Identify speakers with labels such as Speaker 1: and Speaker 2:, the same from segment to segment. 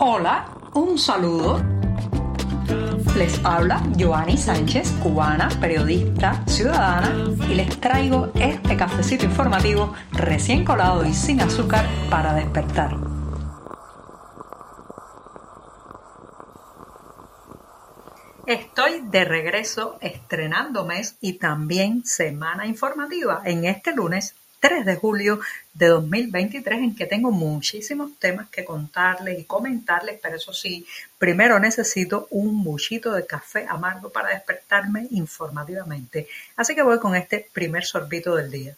Speaker 1: Hola, un saludo. Les habla Joanny Sánchez, cubana, periodista, ciudadana, y les traigo este cafecito informativo recién colado y sin azúcar para despertar. Estoy de regreso estrenando mes y también semana informativa en este lunes 3 de julio de 2023 en que tengo muchísimos temas que contarles y comentarles, pero eso sí, primero necesito un buchito de café amargo para despertarme informativamente. Así que voy con este primer sorbito del día.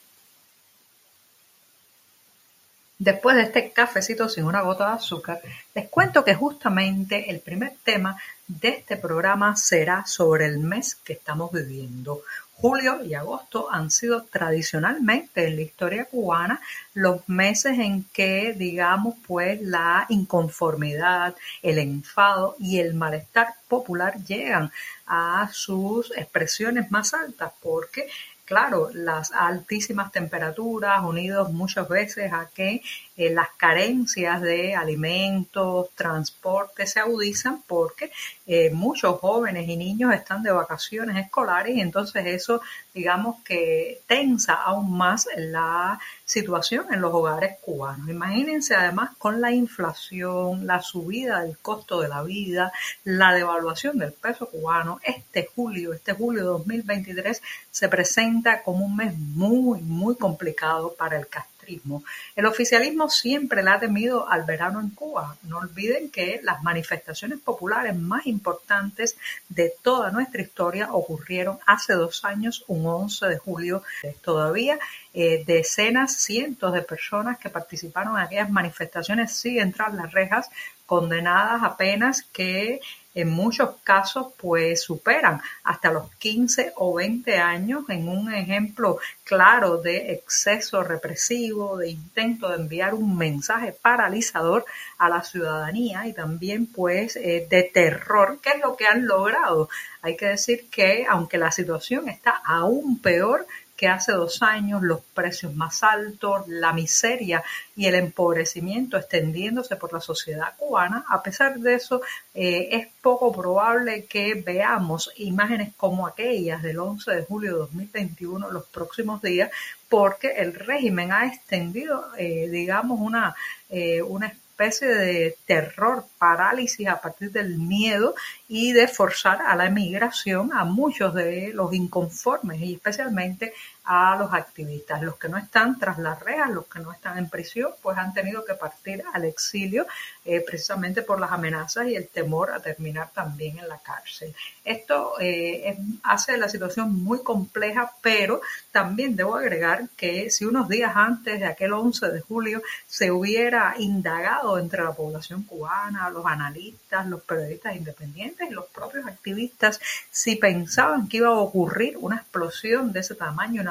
Speaker 1: Después de este cafecito sin una gota de azúcar, les cuento que justamente el primer tema de este programa será sobre el mes que estamos viviendo. Julio y agosto han sido tradicionalmente en la historia cubana los meses en que, digamos, pues la inconformidad, el enfado y el malestar popular llegan a sus expresiones más altas porque claro, las altísimas temperaturas unidos muchas veces a que eh, las carencias de alimentos, transporte se agudizan porque eh, muchos jóvenes y niños están de vacaciones escolares y entonces eso digamos que tensa aún más la situación en los hogares cubanos. Imagínense además con la inflación, la subida del costo de la vida, la devaluación del peso cubano, este julio, este julio 2023 se presenta como un mes muy, muy complicado para el castrismo. El oficialismo siempre le ha temido al verano en Cuba. No olviden que las manifestaciones populares más importantes de toda nuestra historia ocurrieron hace dos años, un 11 de julio. Todavía eh, decenas, cientos de personas que participaron en aquellas manifestaciones siguen tras las rejas, condenadas a penas que en muchos casos pues superan hasta los 15 o 20 años en un ejemplo claro de exceso represivo, de intento de enviar un mensaje paralizador a la ciudadanía y también pues eh, de terror, que es lo que han logrado. Hay que decir que aunque la situación está aún peor, que hace dos años, los precios más altos, la miseria y el empobrecimiento extendiéndose por la sociedad cubana. A pesar de eso, eh, es poco probable que veamos imágenes como aquellas del 11 de julio de 2021 los próximos días, porque el régimen ha extendido, eh, digamos, una, eh, una especie de terror, parálisis a partir del miedo y de forzar a la emigración a muchos de los inconformes y especialmente a los activistas. Los que no están tras las rejas, los que no están en prisión, pues han tenido que partir al exilio eh, precisamente por las amenazas y el temor a terminar también en la cárcel. Esto eh, hace la situación muy compleja, pero también debo agregar que si unos días antes de aquel 11 de julio se hubiera indagado entre la población cubana, los analistas, los periodistas independientes y los propios activistas, si pensaban que iba a ocurrir una explosión de ese tamaño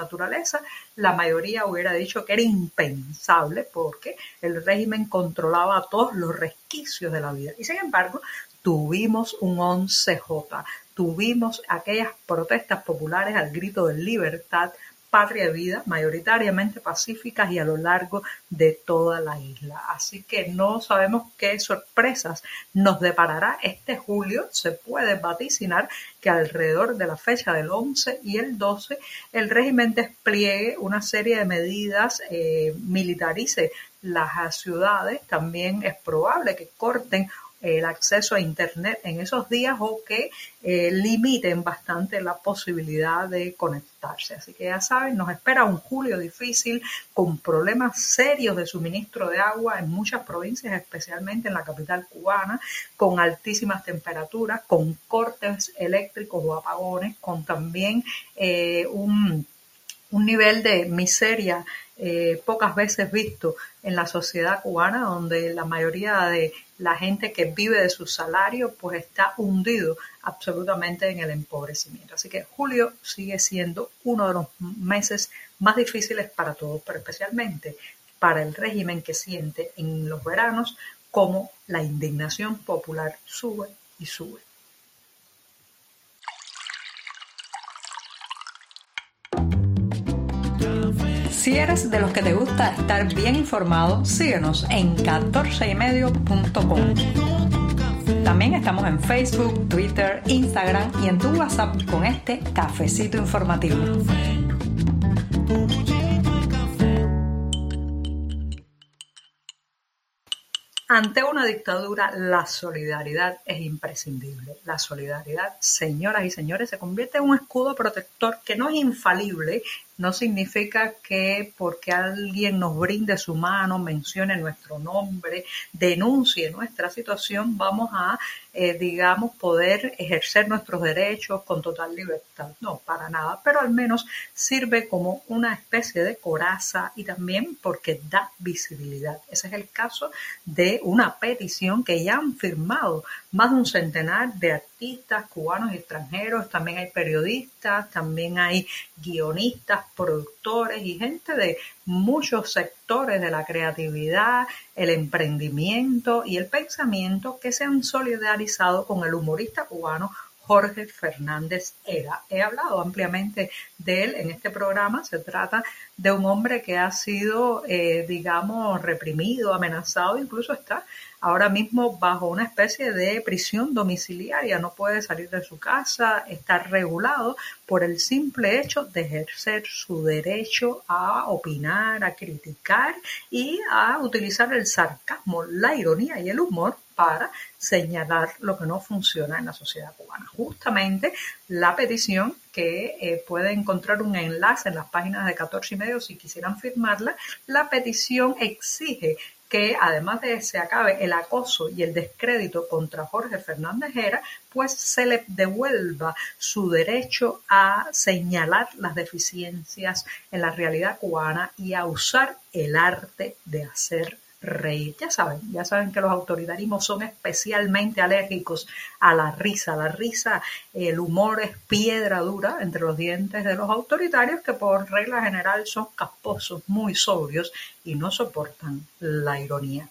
Speaker 1: la mayoría hubiera dicho que era impensable porque el régimen controlaba todos los resquicios de la vida. Y sin embargo, tuvimos un 11J, tuvimos aquellas protestas populares al grito de libertad, patria vida, mayoritariamente pacíficas y a lo largo de toda la isla. Así que no sabemos qué sorpresas nos deparará este julio. Se puede vaticinar que alrededor de la fecha del 11 y el 12 el régimen despliegue una serie de medidas, eh, militarice las ciudades, también es probable que corten el acceso a Internet en esos días o que eh, limiten bastante la posibilidad de conectarse. Así que ya saben, nos espera un julio difícil con problemas serios de suministro de agua en muchas provincias, especialmente en la capital cubana, con altísimas temperaturas, con cortes eléctricos o apagones, con también eh, un, nivel de miseria eh, pocas veces visto en la sociedad cubana, donde la mayoría de la gente que vive de su salario pues está hundido absolutamente en el empobrecimiento. Así que julio sigue siendo uno de los meses más difíciles para todos, pero especialmente para el régimen que siente en los veranos como la indignación popular sube y sube. Si eres de los que te gusta estar bien informado, síguenos en 14ymedio.com. También estamos en Facebook, Twitter, Instagram y en tu WhatsApp con este cafecito informativo. Ante una dictadura, la solidaridad es imprescindible. La solidaridad, señoras y señores, se convierte en un escudo protector que no es infalible no significa que porque alguien nos brinde su mano, mencione nuestro nombre, denuncie nuestra situación, vamos a, eh, digamos, poder ejercer nuestros derechos con total libertad. No, para nada, pero al menos sirve como una especie de coraza y también porque da visibilidad. Ese es el caso de una petición que ya han firmado más de un centenar de artistas cubanos y extranjeros, también hay periodistas, también hay guionistas, productores y gente de muchos sectores de la creatividad, el emprendimiento y el pensamiento que se han solidarizado con el humorista cubano Jorge Fernández Era. He hablado ampliamente de él en este programa. Se trata de un hombre que ha sido, eh, digamos, reprimido, amenazado, incluso está ahora mismo bajo una especie de prisión domiciliaria, no puede salir de su casa, está regulado por el simple hecho de ejercer su derecho a opinar, a criticar y a utilizar el sarcasmo, la ironía y el humor para señalar lo que no funciona en la sociedad cubana. Justamente la petición que eh, puede encontrar un enlace en las páginas de 14 y medio si quisieran firmarla, la petición exige que además de que se acabe el acoso y el descrédito contra Jorge Fernández Hera, pues se le devuelva su derecho a señalar las deficiencias en la realidad cubana y a usar el arte de hacer reír. Ya saben, ya saben que los autoritarismos son especialmente alérgicos a la risa. La risa, el humor es piedra dura entre los dientes de los autoritarios que por regla general son casposos, muy sobrios y no soportan la ironía.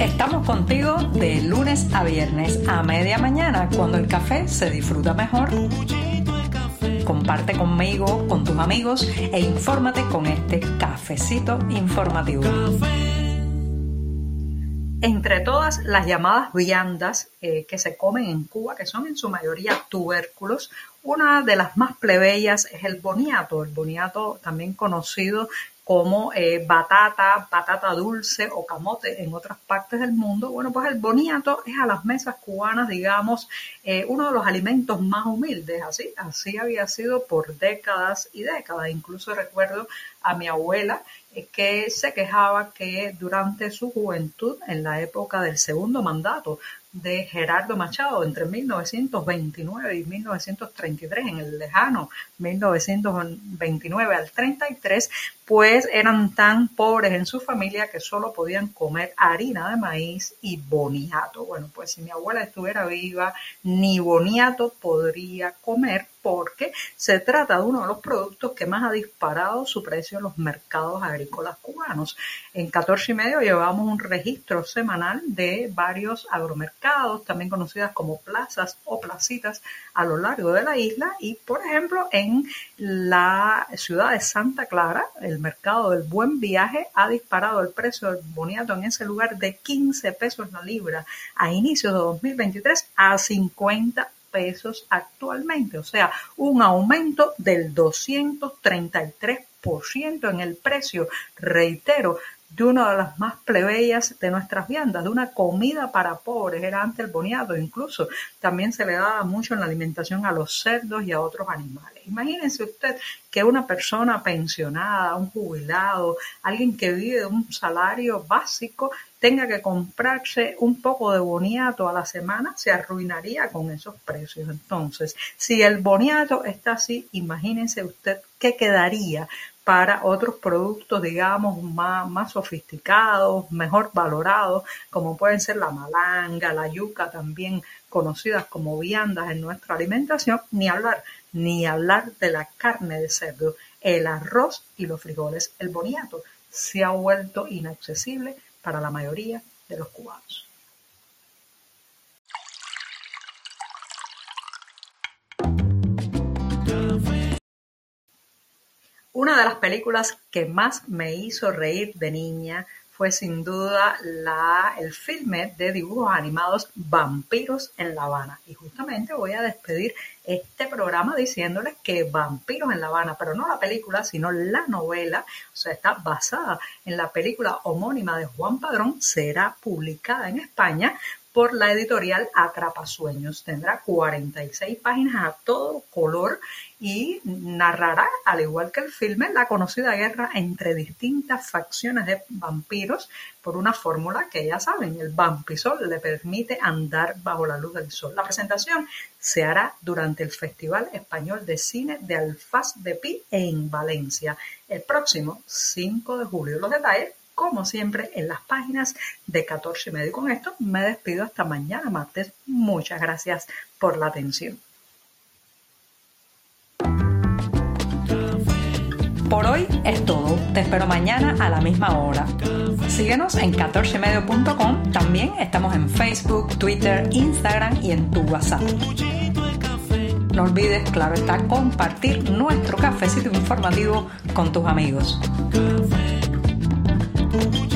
Speaker 1: Estamos contigo de lunes a viernes a media mañana cuando el café se disfruta mejor. Comparte conmigo, con tus amigos e infórmate con este cafecito informativo. Entre todas las llamadas viandas eh, que se comen en Cuba, que son en su mayoría tubérculos, una de las más plebeyas es el boniato, el boniato también conocido como eh, batata, patata dulce o camote en otras partes del mundo. Bueno, pues el boniato es a las mesas cubanas, digamos, eh, uno de los alimentos más humildes, así, así había sido por décadas y décadas. Incluso recuerdo a mi abuela eh, que se quejaba que durante su juventud, en la época del segundo mandato de Gerardo Machado entre 1929 y 1933, en el lejano 1929 al 33, pues eran tan pobres en su familia que solo podían comer harina de maíz y boniato. Bueno, pues si mi abuela estuviera viva, ni boniato podría comer porque se trata de uno de los productos que más ha disparado su precio en los mercados agrícolas cubanos. En 14 y medio llevamos un registro semanal de varios agromercados, también conocidas como plazas o placitas a lo largo de la isla y, por ejemplo, en la ciudad de Santa Clara, el mercado del Buen Viaje ha disparado el precio del boniato en ese lugar de 15 pesos la libra a inicios de 2023 a 50 pesos actualmente, o sea, un aumento del 233% en el precio, reitero, de una de las más plebeyas de nuestras viandas, de una comida para pobres, era antes el boniato, incluso también se le daba mucho en la alimentación a los cerdos y a otros animales. Imagínense usted que una persona pensionada, un jubilado, alguien que vive de un salario básico, tenga que comprarse un poco de boniato a la semana, se arruinaría con esos precios. Entonces, si el boniato está así, imagínense usted qué quedaría para otros productos, digamos, más, más sofisticados, mejor valorados, como pueden ser la malanga, la yuca, también conocidas como viandas en nuestra alimentación, ni hablar, ni hablar de la carne de cerdo, el arroz y los frijoles. El boniato se ha vuelto inaccesible para la mayoría de los cubanos. Una de las películas que más me hizo reír de niña fue sin duda la, el filme de dibujos animados Vampiros en La Habana. Y justamente voy a despedir este programa diciéndoles que Vampiros en La Habana, pero no la película, sino la novela, o sea, está basada en la película homónima de Juan Padrón, será publicada en España por la editorial Atrapasueños. Tendrá 46 páginas a todo color y narrará, al igual que el filme, la conocida guerra entre distintas facciones de vampiros por una fórmula que ya saben, el vampisol le permite andar bajo la luz del sol. La presentación se hará durante el Festival Español de Cine de Alfaz de Pi en Valencia el próximo 5 de julio. Los detalles como siempre, en las páginas de 14 y medio. Y con esto me despido hasta mañana martes. Muchas gracias por la atención. Por hoy es todo. Te espero mañana a la misma hora. Síguenos en 14medio.com. También estamos en Facebook, Twitter, Instagram y en tu WhatsApp. No olvides, claro está, compartir nuestro cafecito informativo con tus amigos. Thank you.